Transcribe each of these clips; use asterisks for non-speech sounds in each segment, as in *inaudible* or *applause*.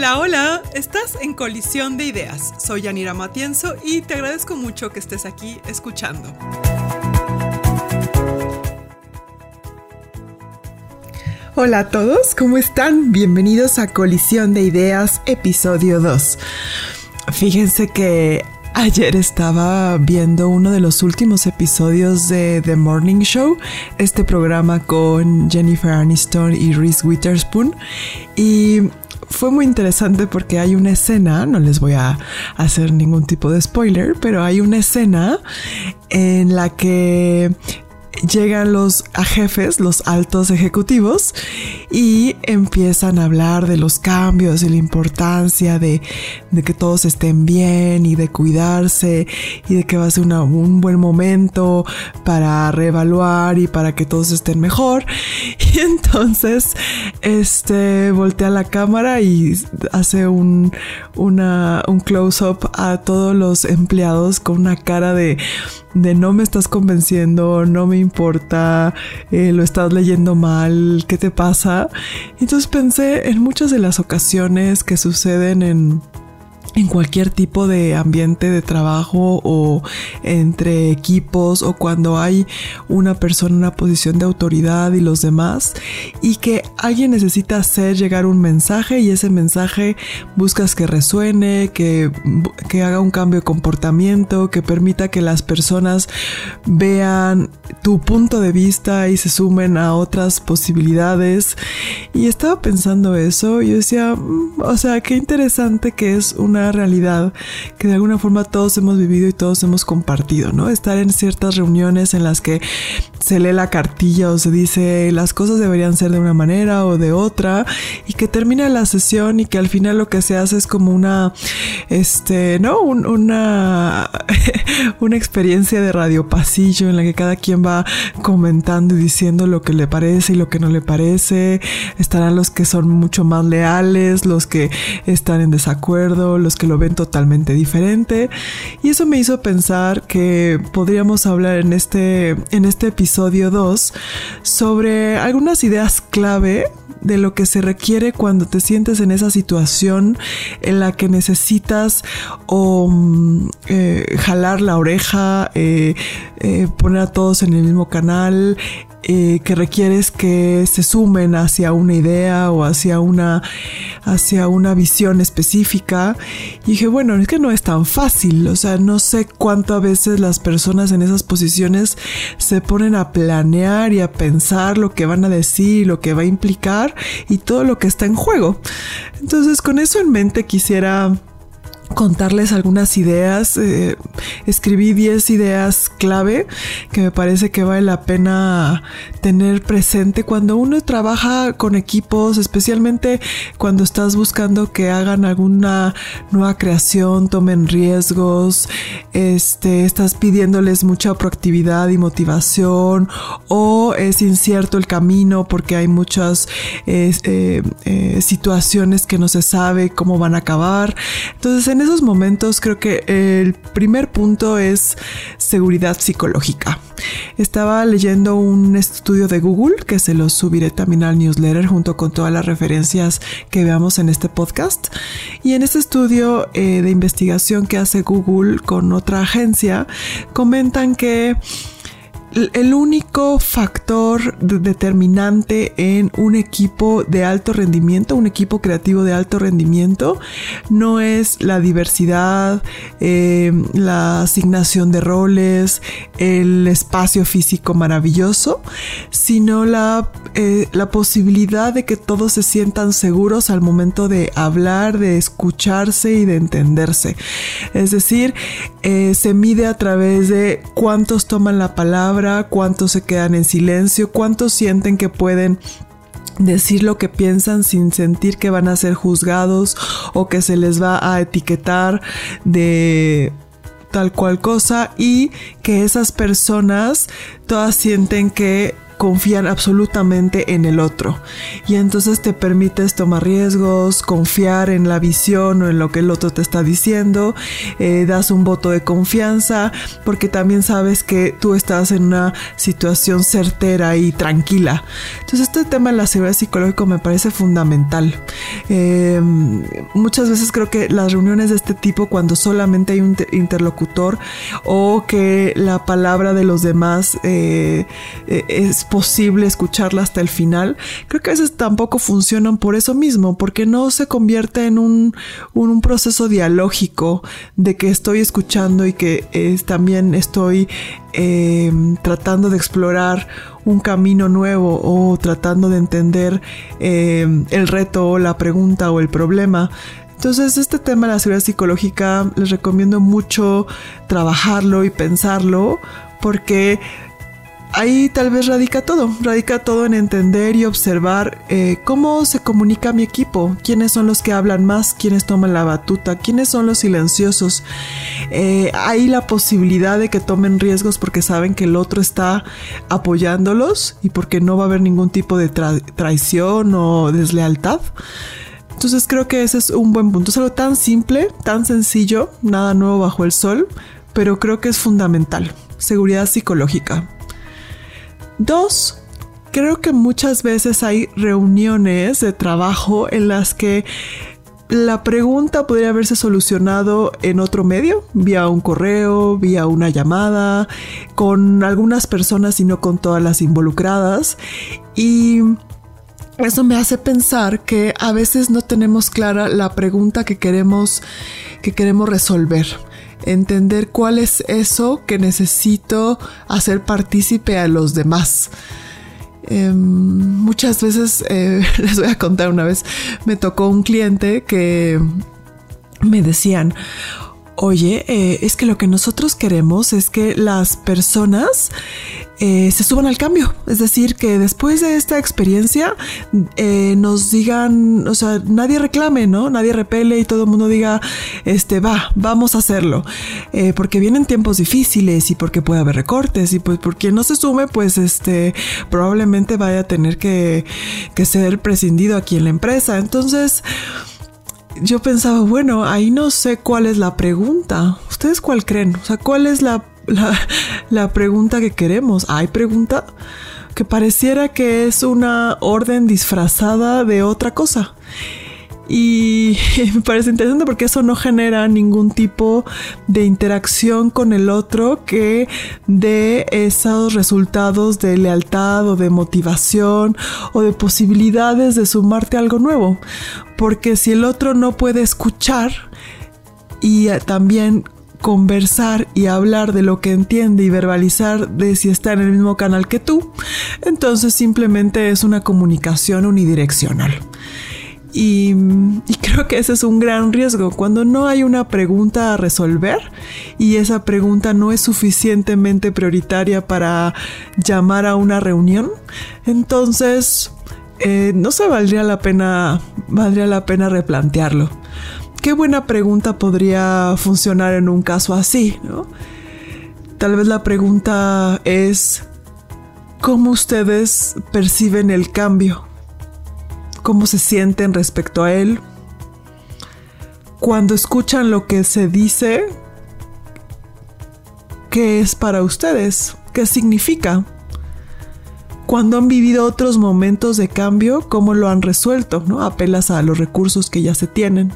Hola, hola, estás en Colisión de Ideas. Soy Yanira Matienzo y te agradezco mucho que estés aquí escuchando. Hola a todos, ¿cómo están? Bienvenidos a Colisión de Ideas, episodio 2. Fíjense que Ayer estaba viendo uno de los últimos episodios de The Morning Show, este programa con Jennifer Aniston y Reese Witherspoon, y fue muy interesante porque hay una escena, no les voy a hacer ningún tipo de spoiler, pero hay una escena en la que llegan los jefes, los altos ejecutivos, y empiezan a hablar de los cambios y la importancia de, que todos estén bien y de cuidarse y de que va a ser un buen momento para reevaluar y para que todos estén mejor. *laughs* Y entonces, este, voltea la cámara y hace un close-up a todos los empleados con una cara de de no me estás convenciendo, no me importa, eh, lo estás leyendo mal, ¿qué te pasa? Entonces pensé en muchas de las ocasiones que suceden en en cualquier tipo de ambiente de trabajo o entre equipos o cuando hay una persona en una posición de autoridad y los demás y que alguien necesita hacer llegar un mensaje y ese mensaje buscas que resuene, que, que haga un cambio de comportamiento, que permita que las personas vean tu punto de vista y se sumen a otras posibilidades. Y estaba pensando eso y yo decía, mm, o sea, qué interesante que es una realidad que de alguna forma todos hemos vivido y todos hemos compartido, ¿no? Estar en ciertas reuniones en las que se lee la cartilla o se dice las cosas deberían ser de una manera o de otra y que termina la sesión y que al final lo que se hace es como una, este, ¿no? una, *laughs* una experiencia de radio pasillo en la que cada quien va comentando y diciendo lo que le parece y lo que no le parece. Estarán los que son mucho más leales, los que están en desacuerdo, que lo ven totalmente diferente. Y eso me hizo pensar que podríamos hablar en este, en este episodio 2 sobre algunas ideas clave de lo que se requiere cuando te sientes en esa situación en la que necesitas o mm, eh, jalar la oreja, eh, eh, poner a todos en el mismo canal, eh, que requieres que se sumen hacia una idea o hacia una, hacia una visión específica. Y dije, bueno, es que no es tan fácil, o sea, no sé cuántas veces las personas en esas posiciones se ponen a planear y a pensar lo que van a decir, lo que va a implicar y todo lo que está en juego. Entonces, con eso en mente quisiera contarles algunas ideas. Eh, escribí 10 ideas clave que me parece que vale la pena tener presente cuando uno trabaja con equipos, especialmente cuando estás buscando que hagan alguna nueva creación, tomen riesgos, este, estás pidiéndoles mucha proactividad y motivación o es incierto el camino porque hay muchas eh, eh, situaciones que no se sabe cómo van a acabar. Entonces en esos momentos creo que el primer punto es seguridad psicológica. Estaba leyendo un estudio de Google que se lo subiré también al newsletter junto con todas las referencias que veamos en este podcast. Y en este estudio eh, de investigación que hace Google con otra agencia, comentan que el único factor determinante en un equipo de alto rendimiento, un equipo creativo de alto rendimiento, no es la diversidad, eh, la asignación de roles, el espacio físico maravilloso, sino la, eh, la posibilidad de que todos se sientan seguros al momento de hablar, de escucharse y de entenderse. Es decir, eh, se mide a través de cuántos toman la palabra, cuántos se quedan en silencio, cuántos sienten que pueden decir lo que piensan sin sentir que van a ser juzgados o que se les va a etiquetar de tal cual cosa y que esas personas todas sienten que confían absolutamente en el otro. Y entonces te permites tomar riesgos, confiar en la visión o en lo que el otro te está diciendo, eh, das un voto de confianza, porque también sabes que tú estás en una situación certera y tranquila. Entonces este tema de la seguridad psicológica me parece fundamental. Eh, muchas veces creo que las reuniones de este tipo, cuando solamente hay un interlocutor o que la palabra de los demás eh, eh, es posible escucharla hasta el final, creo que a veces tampoco funcionan por eso mismo, porque no se convierte en un, un, proceso dialógico de que estoy escuchando y que también estoy tratando de explorar un camino nuevo o tratando de entender eh, el reto o la pregunta o el problema. Entonces, este tema de la seguridad psicológica les recomiendo mucho trabajarlo y pensarlo porque ahí tal vez radica todo, radica todo en entender y observar eh, cómo se comunica mi equipo, quiénes son los que hablan más, quiénes toman la batuta, quiénes son los silenciosos. Eh, hay la posibilidad de que tomen riesgos porque saben que el otro está apoyándolos y porque no va a haber ningún tipo de traición o deslealtad. Entonces creo que ese es un buen punto. Es algo tan simple, tan sencillo, nada nuevo bajo el sol, pero creo que es fundamental. Seguridad psicológica. Dos, creo que muchas veces hay reuniones de trabajo en las que la pregunta podría haberse solucionado en otro medio, vía un correo, vía una llamada, con algunas personas y no con todas las involucradas. Y eso me hace pensar que a veces no tenemos clara la pregunta que queremos, que queremos resolver entender cuál es eso que necesito hacer partícipe a los demás. Em, muchas veces, eh, *laughs* les voy a contar una vez, me tocó un cliente que me decían, oye, eh, es que lo que nosotros queremos es que las personas eh, se suban al cambio. Es decir, que después de esta experiencia eh, nos digan, o sea, nadie reclame, ¿no? Nadie repele y todo el mundo diga, este, va, vamos a hacerlo. porque vienen tiempos difíciles y porque puede haber recortes y pues por quien no se sume, pues este, probablemente vaya a tener que ser prescindido aquí en la empresa. Entonces, yo pensaba, bueno, ahí no sé cuál es la pregunta. ¿Ustedes cuál creen? O sea, ¿cuál es la, la, pregunta que queremos? ¿Hay pregunta? Que pareciera que es una orden disfrazada de otra cosa. Y *laughs* me parece interesante porque eso no genera ningún tipo de interacción con el otro que dé esos resultados de lealtad o de motivación o de posibilidades de sumarte a algo nuevo. Porque si el otro no puede escuchar y eh, también conversar y hablar de lo que entiende y verbalizar de si está en el mismo canal que tú, entonces simplemente es una comunicación unidireccional. Y, creo que ese es un gran riesgo. Cuando no hay una pregunta a resolver y esa pregunta no es suficientemente prioritaria para llamar a una reunión, entonces eh, no se valdría la pena, valdría la pena replantearlo. Qué buena pregunta podría funcionar en un caso así, ¿no? Tal vez la pregunta es ¿cómo ustedes perciben el cambio? Cómo se sienten respecto a él. Cuando escuchan lo que se dice, ¿qué es para ustedes? ¿Qué significa? Cuando han vivido otros momentos de cambio, ¿cómo lo han resuelto? ¿no? Apelas a los recursos que ya se tienen.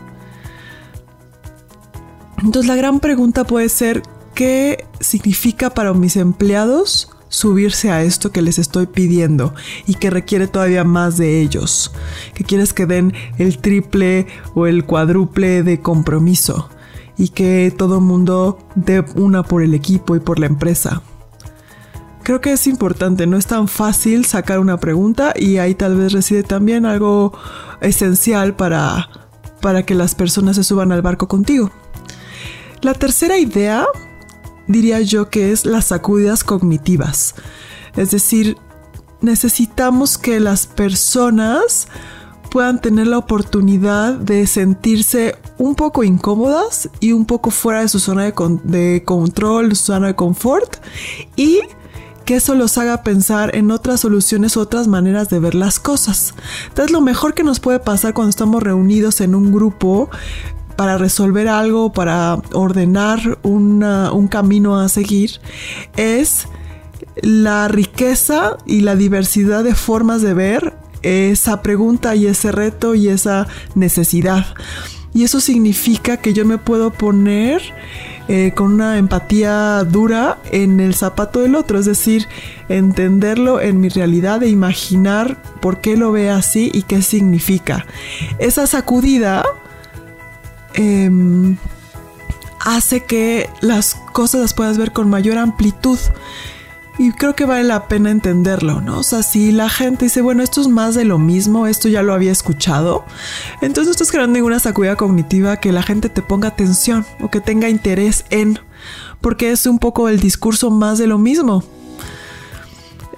Entonces la gran pregunta puede ser, ¿qué significa para mis empleados subirse a esto que les estoy pidiendo y que requiere todavía más de ellos, que quieres que den el triple o el cuádruple de compromiso y que todo mundo dé una por el equipo y por la empresa. Creo que es importante, no es tan fácil sacar una pregunta y ahí tal vez reside también algo esencial para, para que las personas se suban al barco contigo. La tercera idea diría yo que es las sacudidas cognitivas. Es decir, necesitamos que las personas puedan tener la oportunidad de sentirse un poco incómodas y un poco fuera de su zona de, control, su zona de confort y que eso los haga pensar en otras soluciones, otras maneras de ver las cosas. Entonces lo mejor que nos puede pasar cuando estamos reunidos en un grupo para resolver algo, para ordenar un camino a seguir, es la riqueza y la diversidad de formas de ver esa pregunta y ese reto y esa necesidad. Y eso significa que yo me puedo poner eh, con una empatía dura en el zapato del otro, es decir, entenderlo en mi realidad e imaginar por qué lo ve así y qué significa. Esa sacudida em, hace que las cosas las puedas ver con mayor amplitud y creo que vale la pena entenderlo, ¿no? O sea, si la gente dice, bueno, esto es más de lo mismo, esto ya lo había escuchado, entonces no estás creando ninguna sacudida cognitiva que la gente te ponga atención o que tenga interés en, porque es un poco el discurso más de lo mismo.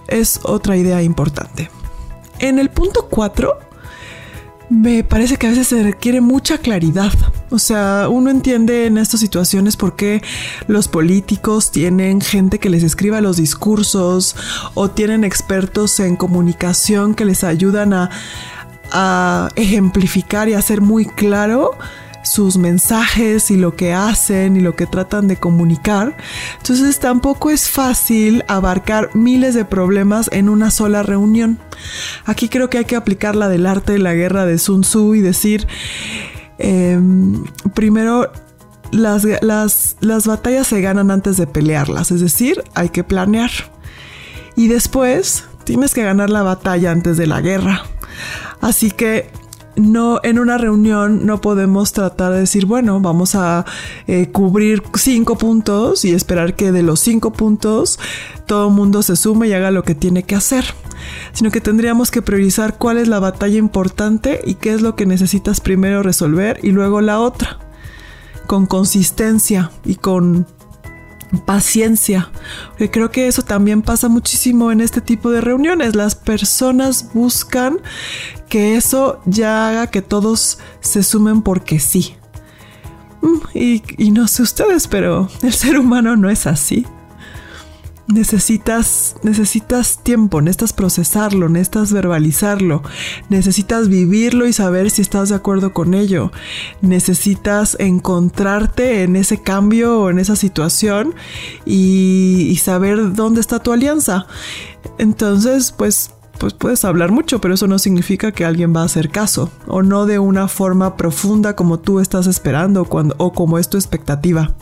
Es otra idea importante. En el punto 4 me parece que a veces se requiere mucha claridad. O sea, uno entiende en estas situaciones por qué los políticos tienen gente que les escriba los discursos o tienen expertos en comunicación que les ayudan a, a ejemplificar y hacer muy claro sus mensajes y lo que hacen y lo que tratan de comunicar. Entonces tampoco es fácil abarcar miles de problemas en una sola reunión. Aquí creo que hay que aplicar la del arte de la guerra de Sun Tzu y decir, em, primero, las, las, las batallas se ganan antes de pelearlas, es decir, hay que planear. Y después tienes que ganar la batalla antes de la guerra. Así que no en una reunión no podemos tratar de decir, bueno, vamos a eh, cubrir cinco puntos y esperar que de los cinco puntos todo el mundo se sume y haga lo que tiene que hacer, sino que tendríamos que priorizar cuál es la batalla importante y qué es lo que necesitas primero resolver y luego la otra, con consistencia y con paciencia. Porque creo que eso también pasa muchísimo en este tipo de reuniones. Las personas buscan que eso ya haga que todos se sumen porque sí. Mm, y, no sé ustedes, pero el ser humano no es así necesitas, necesitas tiempo, necesitas procesarlo, necesitas verbalizarlo, necesitas vivirlo y saber si estás de acuerdo con ello. Necesitas encontrarte en ese cambio o en esa situación y saber dónde está tu alianza. Entonces, pues pues puedes hablar mucho, pero eso no significa que alguien va a hacer caso, o no de una forma profunda como tú estás esperando o como es tu expectativa.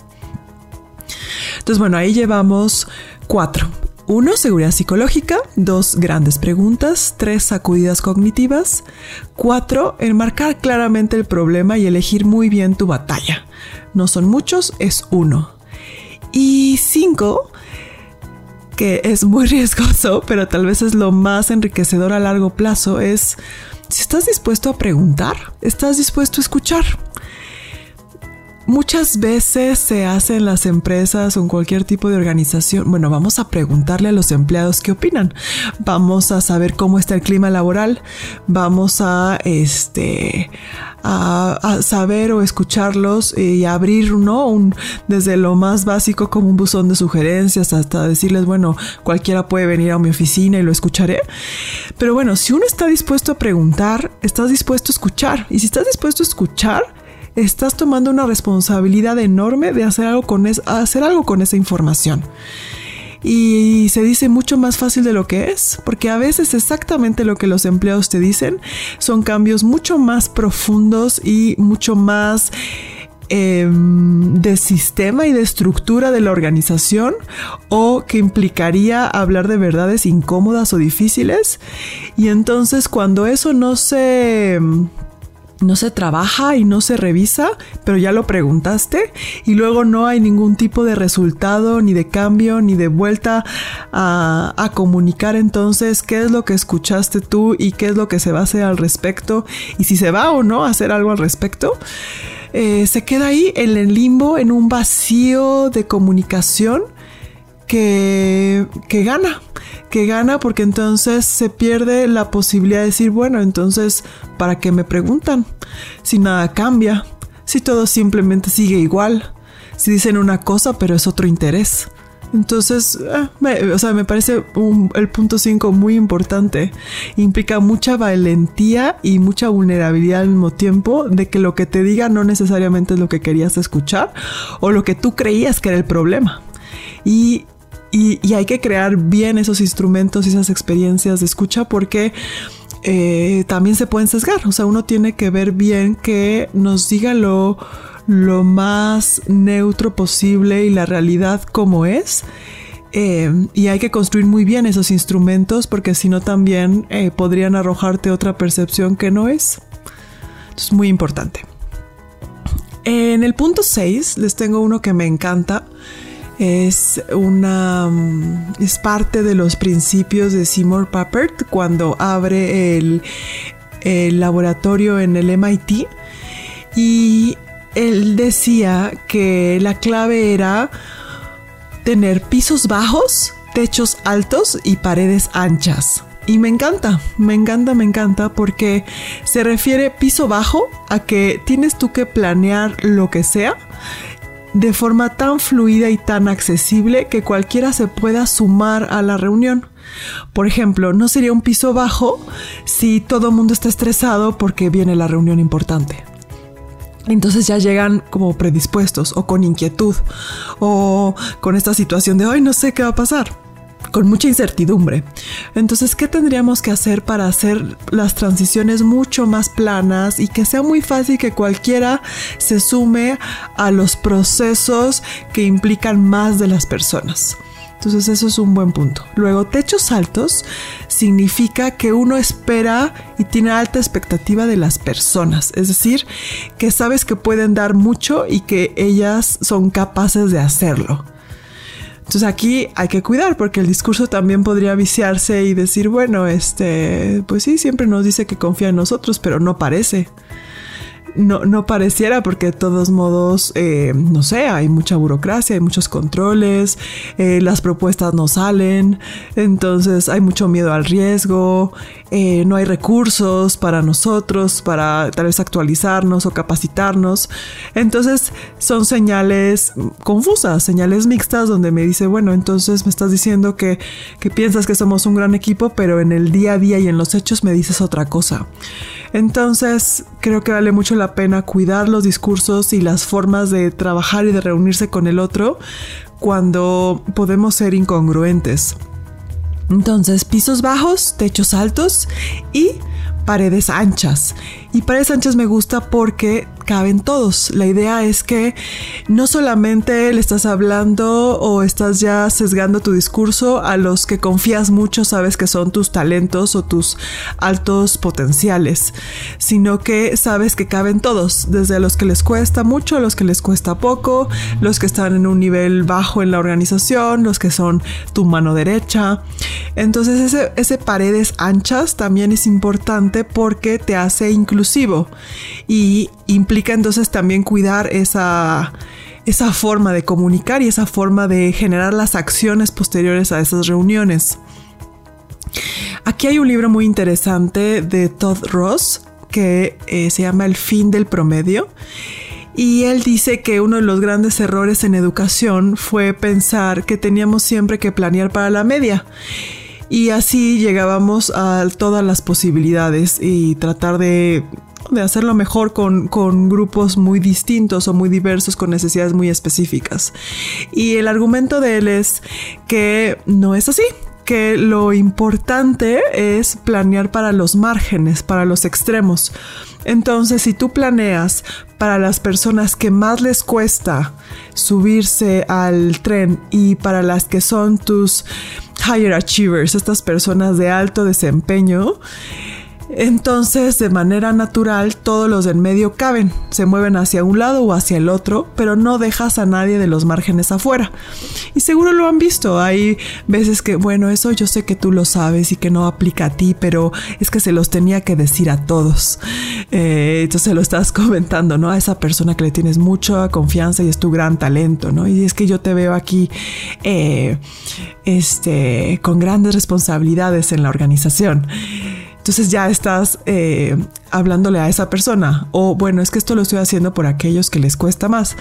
Entonces, bueno, ahí llevamos cuatro. Uno, seguridad psicológica. Dos, grandes preguntas. Tres, sacudidas cognitivas. Cuatro, enmarcar claramente el problema y elegir muy bien tu batalla. No son muchos, es uno. Y cinco, que es muy *laughs* riesgoso, pero tal vez es lo más enriquecedor a largo plazo, es si estás dispuesto a preguntar, estás dispuesto a escuchar. Muchas veces se hace en las empresas o en cualquier tipo de organización, bueno, vamos a preguntarle a los empleados qué opinan, vamos a saber cómo está el clima laboral, vamos a este a, saber o escucharlos y abrir, ¿no? Un, desde lo más básico como un buzón de sugerencias hasta decirles, bueno, cualquiera puede venir a mi oficina y lo escucharé. Pero bueno, si uno está dispuesto a preguntar, estás dispuesto a escuchar. Y si estás dispuesto a escuchar, estás tomando una responsabilidad enorme de hacer algo con, esa información. Y se dice mucho más fácil de lo que es, porque a veces exactamente lo que los empleados te dicen son cambios mucho más profundos y mucho más em, de sistema y de estructura de la organización o que implicaría hablar de verdades incómodas o difíciles. Y entonces cuando eso no se no se trabaja y no se revisa, pero ya lo preguntaste y luego no hay ningún tipo de resultado, ni de cambio, ni de vuelta a, comunicar entonces qué es lo que escuchaste tú y qué es lo que se va a hacer al respecto y si se va o no a hacer algo al respecto. Eh, se queda ahí en el limbo, en un vacío de comunicación que, que gana, que gana porque entonces se pierde la posibilidad de decir, bueno, entonces, ¿para qué me preguntan? Si nada cambia, si todo simplemente sigue igual, si dicen una cosa pero es otro interés. Entonces, ah, o sea, me parece el punto 5 muy importante. Implica mucha valentía y mucha vulnerabilidad al mismo tiempo de que lo que te diga no necesariamente es lo que querías escuchar o lo que tú creías que era el problema. Y, y, hay que crear bien esos instrumentos y esas experiencias de escucha porque eh, también se pueden sesgar. O sea, uno tiene que ver bien que nos diga lo lo más neutro posible y la realidad como es. Eh, y hay que construir muy bien esos instrumentos porque si no también eh, podrían arrojarte otra percepción que no es. Es muy importante. En el punto 6 les tengo uno que me encanta. Es una mm, es parte de los principios de Seymour Papert cuando abre el, el laboratorio en el MIT y él decía que la clave era tener pisos bajos, techos altos y paredes anchas. Y me encanta, me encanta, me encanta porque se refiere piso bajo a que tienes tú que planear lo que sea de forma tan fluida y tan accesible que cualquiera se pueda sumar a la reunión. Por ejemplo, no sería un piso bajo si todo el mundo está estresado porque viene la reunión importante. Entonces ya llegan como predispuestos o con inquietud o con esta situación de hoy no sé qué va a pasar, con mucha incertidumbre. Entonces, ¿qué tendríamos que hacer para hacer las transiciones mucho más planas y que sea muy fácil que cualquiera se sume a los procesos que implican más de las personas? Entonces eso es un buen punto. Luego, techos altos significa que uno espera y tiene alta expectativa de las personas. Es decir, que sabes que pueden dar mucho y que ellas son capaces de hacerlo. Entonces aquí hay que cuidar porque el discurso también podría viciarse y decir, bueno, este, pues sí, siempre nos dice que confía en nosotros, pero no parece no, no pareciera porque de todos modos, eh, no sé, hay mucha burocracia, hay muchos controles, eh, las propuestas no salen, entonces hay mucho miedo al riesgo, eh, no hay recursos para nosotros, para tal vez actualizarnos o capacitarnos. Entonces son señales confusas, señales mixtas donde me dice, bueno, entonces me estás diciendo que, que piensas que somos un gran equipo, pero en el día a día y en los hechos me dices otra cosa. Entonces creo que vale mucho la pena cuidar los discursos y las formas de trabajar y de reunirse con el otro cuando podemos ser incongruentes. Entonces, pisos bajos, techos altos y paredes anchas. Y paredes anchas me gusta porque caben todos. La idea es que no solamente le estás hablando o estás ya sesgando tu discurso a los que confías mucho, sabes que son tus talentos o tus altos potenciales, sino que sabes que caben todos, desde los que les cuesta mucho, los que les cuesta poco, los que están en un nivel bajo en la organización, los que son tu mano derecha. Entonces ese, ese paredes anchas también es importante porque te hace inclusivo y implica entonces también cuidar esa, esa forma de comunicar y esa forma de generar las acciones posteriores a esas reuniones. Aquí hay un libro muy interesante de Todd Ross que eh, se llama El fin del promedio. Y él dice que uno de los grandes errores en educación fue pensar que teníamos siempre que planear para la media. Y así llegábamos a todas las posibilidades y tratar de de hacerlo mejor con, con, grupos muy distintos o muy diversos con necesidades muy específicas. Y el argumento de él es que no es así, que lo importante es planear para los márgenes, para los extremos. Entonces, si tú planeas para las personas que más les cuesta subirse al tren y para las que son tus higher achievers, estas personas de alto desempeño, entonces, de manera natural, todos los del medio caben, se mueven hacia un lado o hacia el otro, pero no dejas a nadie de los márgenes afuera. Y seguro lo han visto, hay veces que, bueno, eso yo sé que tú lo sabes y que no aplica a ti, pero es que se los tenía que decir a todos. Eh, entonces lo estás *laughs* comentando, ¿no? A esa persona que le tienes mucha confianza y es tu gran talento, ¿no? Y es que yo te veo aquí, eh, este, con grandes responsabilidades en la organización. Entonces ya estás eh, hablándole a esa persona. O bueno, es que esto lo estoy haciendo por aquellos que les cuesta más.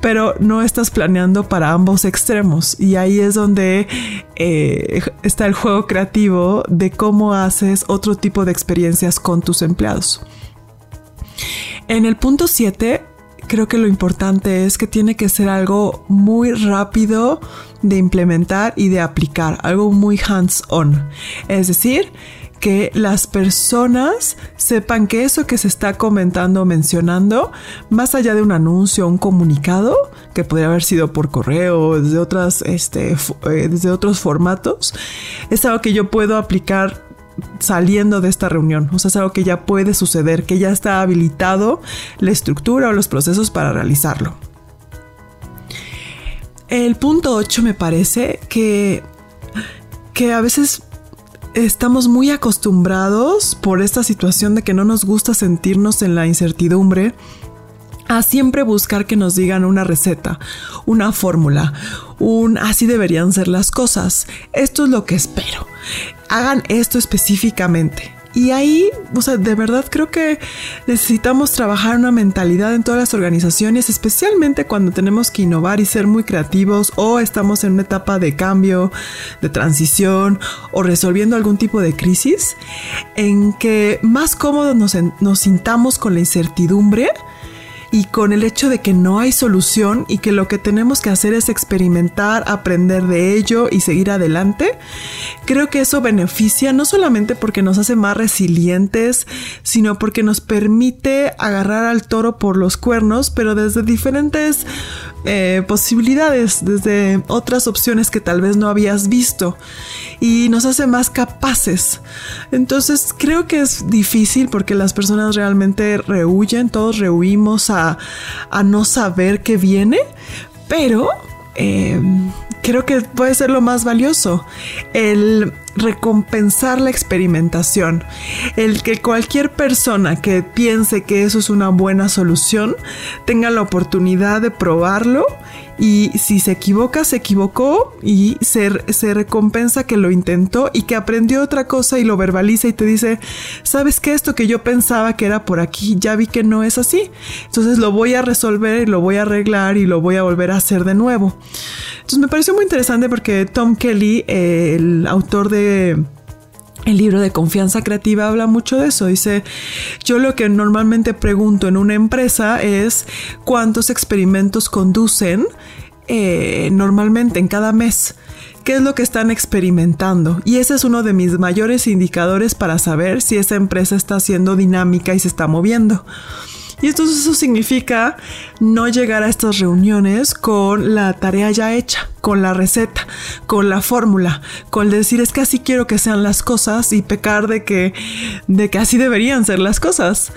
Pero no estás planeando para ambos extremos. Y ahí es donde eh, está el juego creativo de cómo haces otro tipo de experiencias con tus empleados. En el punto 7 creo que lo importante es que tiene que ser algo muy rápido de implementar y de aplicar, algo muy hands-on. Es decir, que las personas sepan que eso que se está comentando o mencionando, más allá de un anuncio, un comunicado, que podría haber sido por correo, desde, otras, este, eh, desde otros formatos, es algo que yo puedo aplicar saliendo de esta reunión. O sea, es algo que ya puede suceder, que ya está habilitado la estructura o los procesos para realizarlo. El punto 8 me parece que, que a veces estamos muy acostumbrados por esta situación de que no nos gusta sentirnos en la incertidumbre a siempre buscar que nos digan una receta, una fórmula, un así deberían ser las cosas. Esto es lo que espero. Hagan esto específicamente. Y ahí, o sea, de verdad creo que necesitamos trabajar una mentalidad en todas las organizaciones, especialmente cuando tenemos que innovar y ser muy creativos o estamos en una etapa de cambio, de transición o resolviendo algún tipo de crisis, en que más cómodos nos, nos sintamos con la incertidumbre y con el hecho de que no hay solución y que lo que tenemos que hacer es experimentar, aprender de ello y seguir adelante, creo que eso beneficia no solamente porque nos hace más resilientes, sino porque nos permite agarrar al toro por los cuernos, pero desde diferentes eh, posibilidades, desde otras opciones que tal vez no habías visto y nos hace más capaces. Entonces creo que es difícil porque las personas realmente rehuyen, todos rehuimos a, no saber qué viene, pero eh, creo que puede ser lo más valioso. El recompensar la experimentación. El que cualquier persona que piense que eso es una buena solución tenga la oportunidad de probarlo y si se equivoca, se equivocó y se, se, recompensa que lo intentó y que aprendió otra cosa y lo verbaliza y te dice, ¿sabes qué? Esto que yo pensaba que era por aquí, ya vi que no es así. Entonces lo voy a resolver y lo voy a arreglar y lo voy a volver a hacer de nuevo. Entonces me pareció muy interesante porque Tom Kelly, el autor de el libro de confianza creativa habla mucho de eso. Dice, yo lo que normalmente pregunto en una empresa es cuántos experimentos conducen eh, normalmente en cada mes. ¿Qué es lo que están experimentando? Y ese es uno de mis mayores indicadores para saber si esa empresa está siendo dinámica y se está moviendo. Y entonces eso significa no llegar a estas reuniones con la tarea ya hecha, con la receta, con la fórmula, con decir es que así quiero que sean las cosas y pecar de que, de que así deberían ser las cosas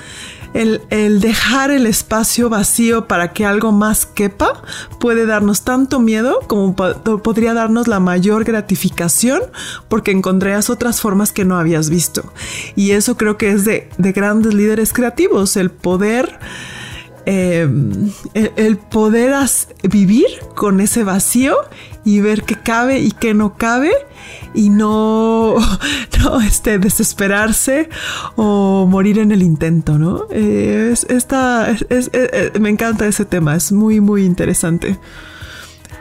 el, dejar el espacio vacío para que algo más quepa puede darnos tanto miedo como podría darnos la mayor gratificación porque encontrarás otras formas que no habías visto. Y eso creo que es de, grandes líderes creativos, el poder... Em, el, poder vivir con ese vacío y ver qué cabe y qué no cabe y no, *laughs* no este, desesperarse o morir en el intento, ¿no? Es, esta, me encanta ese tema, es muy, muy interesante.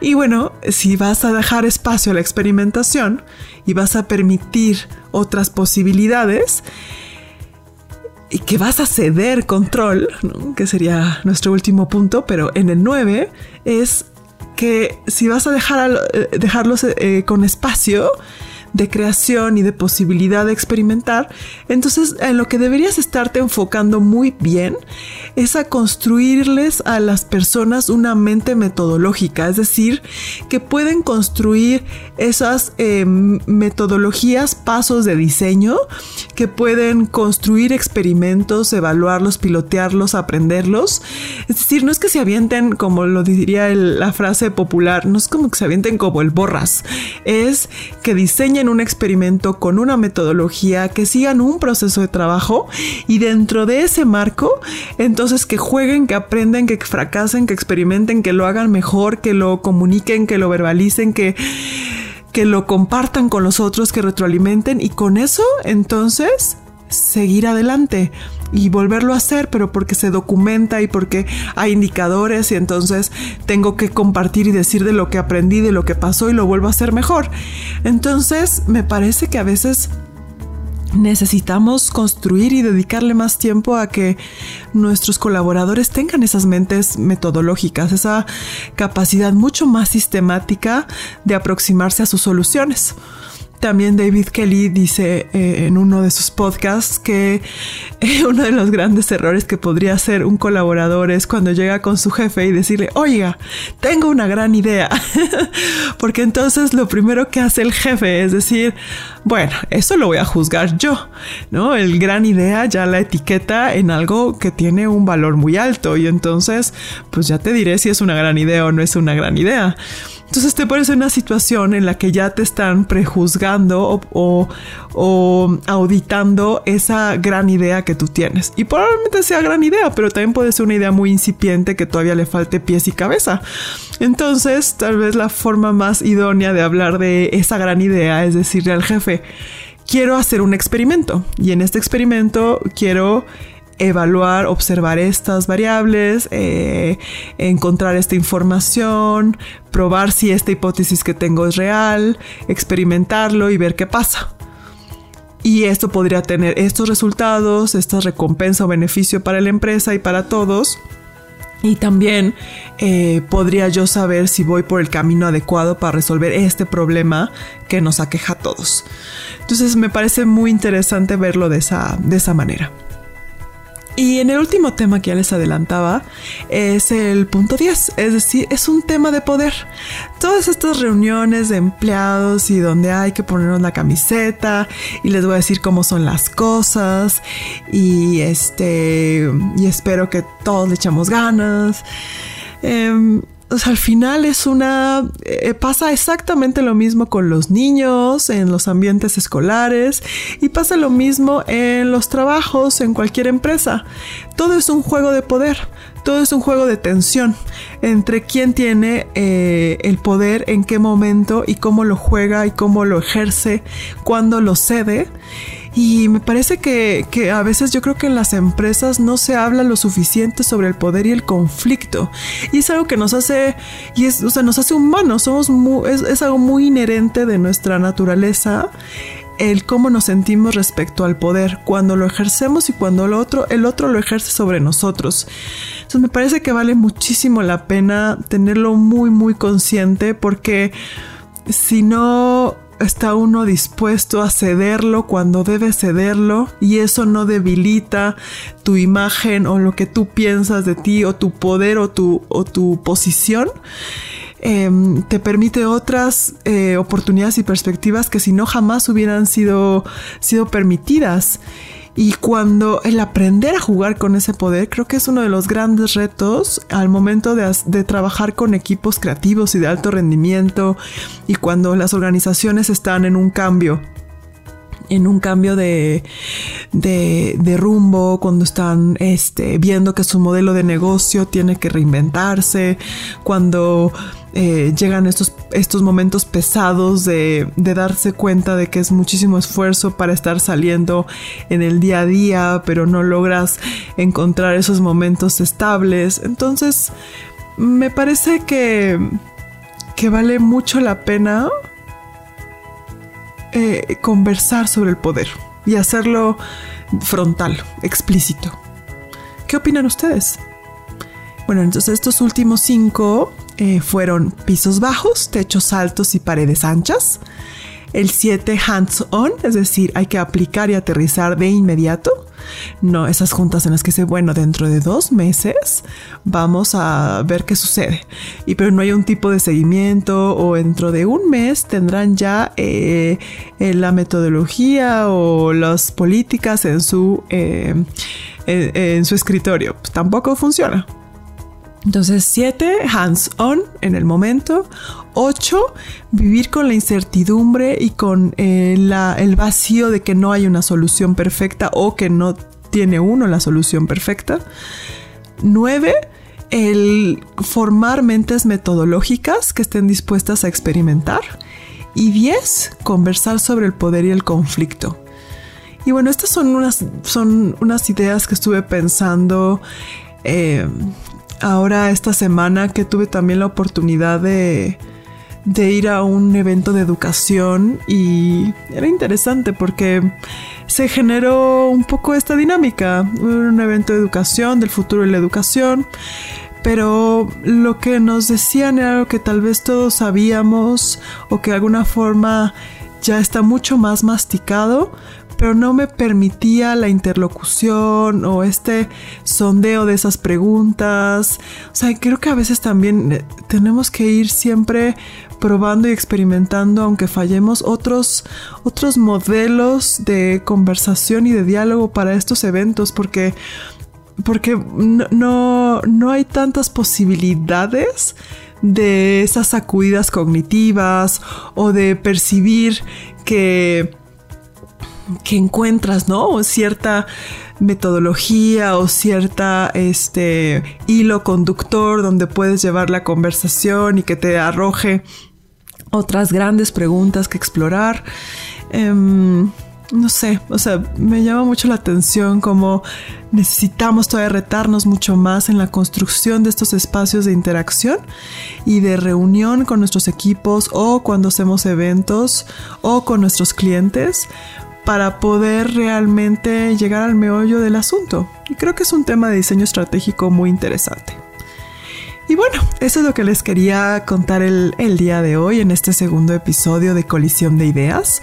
Y bueno, si vas a dejar espacio a la experimentación y vas a permitir otras posibilidades, y que vas a ceder control, que sería nuestro último punto, pero en el 9 es que si vas a dejar eh, dejarlos eh, con espacio, de creación y de posibilidad de experimentar, entonces en lo que deberías estarte enfocando muy bien es a construirles a las personas una mente metodológica, es decir, que pueden construir esas eh, metodologías, pasos de diseño, que pueden construir experimentos, evaluarlos, pilotearlos, aprenderlos. Es decir, no es que se avienten como lo diría la frase popular, no es como que se avienten como el borras, es que diseñen un experimento con una metodología, que sigan un proceso de trabajo y dentro de ese marco, entonces que jueguen, que aprendan, que fracasen, que experimenten, que lo hagan mejor, que lo comuniquen, que lo verbalicen, que que lo compartan con los otros, que retroalimenten y con eso entonces seguir adelante y volverlo a hacer, pero porque se documenta y porque hay indicadores y entonces tengo que compartir y decir de lo que aprendí, de lo que pasó y lo vuelvo a hacer mejor. Entonces me parece que a veces necesitamos construir y dedicarle más tiempo a que nuestros colaboradores tengan esas mentes metodológicas, esa capacidad mucho más sistemática de aproximarse a sus soluciones. También David Kelly dice eh, en uno de sus podcasts que eh, uno de los grandes errores que podría hacer un colaborador es cuando llega con su jefe y decirle, oiga, tengo una gran idea. *laughs* Porque entonces lo primero que hace el jefe es decir, bueno, eso lo voy a juzgar yo, ¿no? El gran idea ya la etiqueta en algo que tiene un valor muy alto y entonces pues ya te diré si es una gran idea o no es una gran idea. Entonces te pones en una situación en la que ya te están prejuzgando o, auditando esa gran idea que tú tienes. Y probablemente sea gran idea, pero también puede ser una idea muy incipiente que todavía le falte pies y cabeza. Entonces, tal vez la forma más idónea de hablar de esa gran idea es decirle al jefe, quiero hacer un experimento. Y en este experimento quiero evaluar, observar estas variables, eh, encontrar esta información, probar si esta hipótesis que tengo es real, experimentarlo y ver qué pasa. Y esto podría tener estos resultados, esta recompensa o beneficio para la empresa y para todos. Y también eh, podría yo saber si voy por el camino adecuado para resolver este problema que nos aqueja a todos. Entonces me parece muy interesante verlo de esa, de esa manera. Y en el último tema que ya les adelantaba es el punto 10, es decir, es un tema de poder. Todas estas reuniones de empleados y donde hay que ponernos la camiseta y les voy a decir cómo son las cosas y este y espero que todos le echamos ganas. Al final es una... Eh, pasa exactamente lo mismo con los niños, en los ambientes escolares y pasa lo mismo en los trabajos, en cualquier empresa. Todo es un juego de poder, todo es un juego de tensión entre quién tiene eh, el poder, en qué momento y cómo lo juega y cómo lo ejerce, cuándo lo cede. Y me parece que, a veces yo creo que en las empresas no se habla lo suficiente sobre el poder y el conflicto. Y es algo que nos hace, y es, o sea, nos hace humanos, somos es, algo muy inherente de nuestra naturaleza el cómo nos sentimos respecto al poder, cuando lo ejercemos y cuando el otro, el otro lo ejerce sobre nosotros. Entonces me parece que vale muchísimo la pena tenerlo muy, muy consciente porque si no está uno dispuesto a cederlo cuando debe cederlo y eso no debilita tu imagen o lo que tú piensas de ti o tu poder o tu, o tu posición. Em, te permite otras eh, oportunidades y perspectivas que si no jamás hubieran sido, sido permitidas. Y cuando el aprender a jugar con ese poder, creo que es uno de los grandes retos al momento de, trabajar con equipos creativos y de alto rendimiento y cuando las organizaciones están en un cambio en un cambio de, de, rumbo, cuando están este, viendo que su modelo de negocio tiene que reinventarse, cuando eh, llegan estos, estos momentos pesados de, de, darse cuenta de que es muchísimo esfuerzo para estar saliendo en el día a día, pero no logras encontrar esos momentos estables. Entonces, me parece que, que vale mucho la pena eh, conversar sobre el poder y hacerlo frontal, explícito. ¿Qué opinan ustedes? Bueno, entonces estos últimos cinco eh, fueron pisos bajos, techos altos y paredes anchas. El 7 hands-on, es decir, hay que aplicar y aterrizar de inmediato. No, esas juntas en las que se, bueno, dentro de dos meses vamos a ver qué sucede. Y pero no hay un tipo de seguimiento o dentro de un mes tendrán ya eh, eh, la metodología o las políticas en su, en, en su escritorio. Pues tampoco funciona. Entonces, 7, hands-on en el momento. 8, vivir con la incertidumbre y con eh, el vacío de que no hay una solución perfecta o que no tiene uno la solución perfecta. 9, el formar mentes metodológicas que estén dispuestas a experimentar. Y 10, conversar sobre el poder y el conflicto. Y bueno, estas son unas, son unas ideas que estuve pensando eh, ahora esta semana que tuve también la oportunidad de, ir a un evento de educación y era interesante porque se generó un poco esta dinámica, un evento de educación, del futuro de la educación, pero lo que nos decían era lo que tal vez todos sabíamos o que de alguna forma ya está mucho más masticado, pero no me permitía la interlocución o este sondeo de esas preguntas. O sea, creo que a veces también eh, tenemos que ir siempre probando y experimentando, aunque fallemos, otros, otros modelos de conversación y de diálogo para estos eventos, porque porque no, no, hay tantas posibilidades de esas sacudidas cognitivas o de percibir que que encuentras, ¿no? Cierta metodología o cierta este hilo conductor donde puedes llevar la conversación y que te arroje otras grandes preguntas que explorar. Em, no sé, o sea, me llama mucho la atención cómo necesitamos todavía retarnos mucho más en la construcción de estos espacios de interacción y de reunión con nuestros equipos o cuando hacemos eventos o con nuestros clientes para poder realmente llegar al meollo del asunto. Y creo que es un tema de diseño estratégico muy interesante. Y bueno, eso es lo que les quería contar el, día de hoy en este segundo episodio de Colisión de Ideas.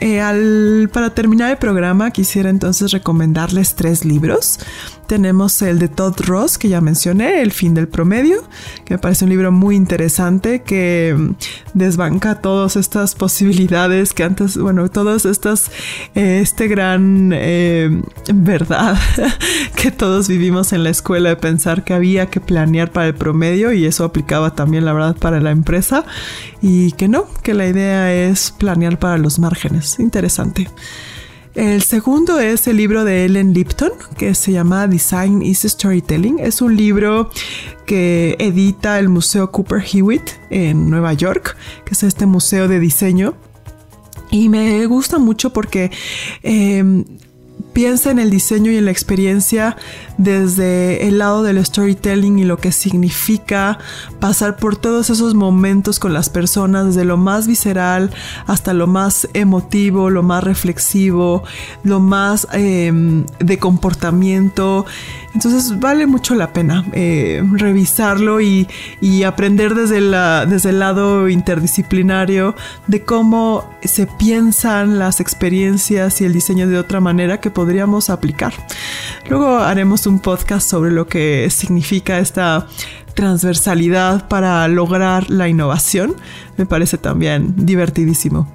Eh, para terminar el programa quisiera entonces recomendarles tres libros. Tenemos el de Todd Ross, que ya mencioné, El fin del promedio, que me parece un libro muy interesante que mm, desbanca todas estas posibilidades que antes, bueno, todas estas, eh, este gran eh, verdad *laughs* que todos vivimos en la escuela de pensar que había que planear para el promedio y eso aplicaba también, la verdad, para la empresa y que no, que la idea es planear para los márgenes. Interesante. El segundo es el libro de Ellen Lipton, que se llama Design is Storytelling. Es un libro que edita el Museo Cooper Hewitt en Nueva York, que es este museo de diseño. Y me gusta mucho porque eh, piensa en el diseño y en la experiencia desde el lado del storytelling y lo que significa pasar por todos esos momentos con las personas, desde lo más visceral hasta lo más emotivo, lo más reflexivo, lo más em, de comportamiento. Entonces vale mucho la pena eh, revisarlo y, aprender desde, la, desde el lado interdisciplinario de cómo se piensan las experiencias y el diseño de otra manera que podríamos aplicar. Luego haremos un podcast sobre lo que significa esta transversalidad para lograr la innovación. Me parece también divertidísimo.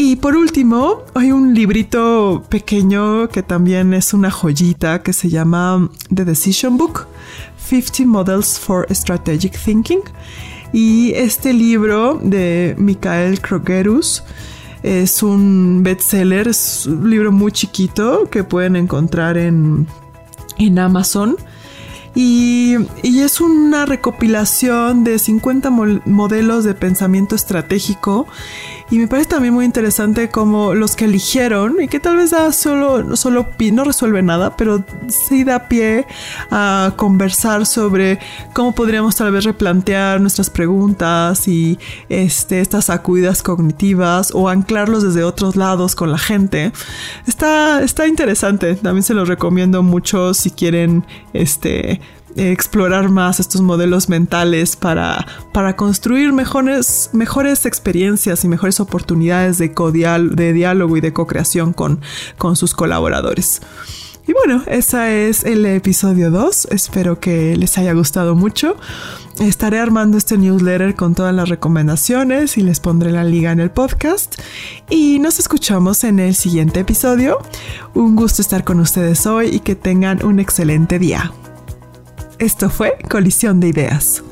Y por último, hay un librito pequeño que también es una joyita que se llama The Decision Book, 50 Models for Strategic Thinking. Y este libro de Michael Krogerus es un bestseller, es un libro muy chiquito que pueden encontrar en, en Amazon. Y, es una recopilación de 50 modelos de pensamiento estratégico y me parece también muy interesante como los que eligieron y que tal vez da solo, solo no resuelve nada, pero sí da pie a conversar sobre cómo podríamos tal vez replantear nuestras preguntas y este, estas sacudidas cognitivas o anclarlos desde otros lados con la gente. Está, está interesante, también se los recomiendo mucho si quieren este, explorar más estos modelos mentales para, para construir mejores, mejores experiencias y mejores oportunidades de, de diálogo y de co-creación con, con sus colaboradores. Y bueno, ese es el episodio 2. Espero que les haya gustado mucho. Estaré armando este newsletter con todas las recomendaciones y les pondré la liga en el podcast. Y nos escuchamos en el siguiente episodio. Un gusto estar con ustedes hoy y que tengan un excelente día. Esto fue Colisión de Ideas.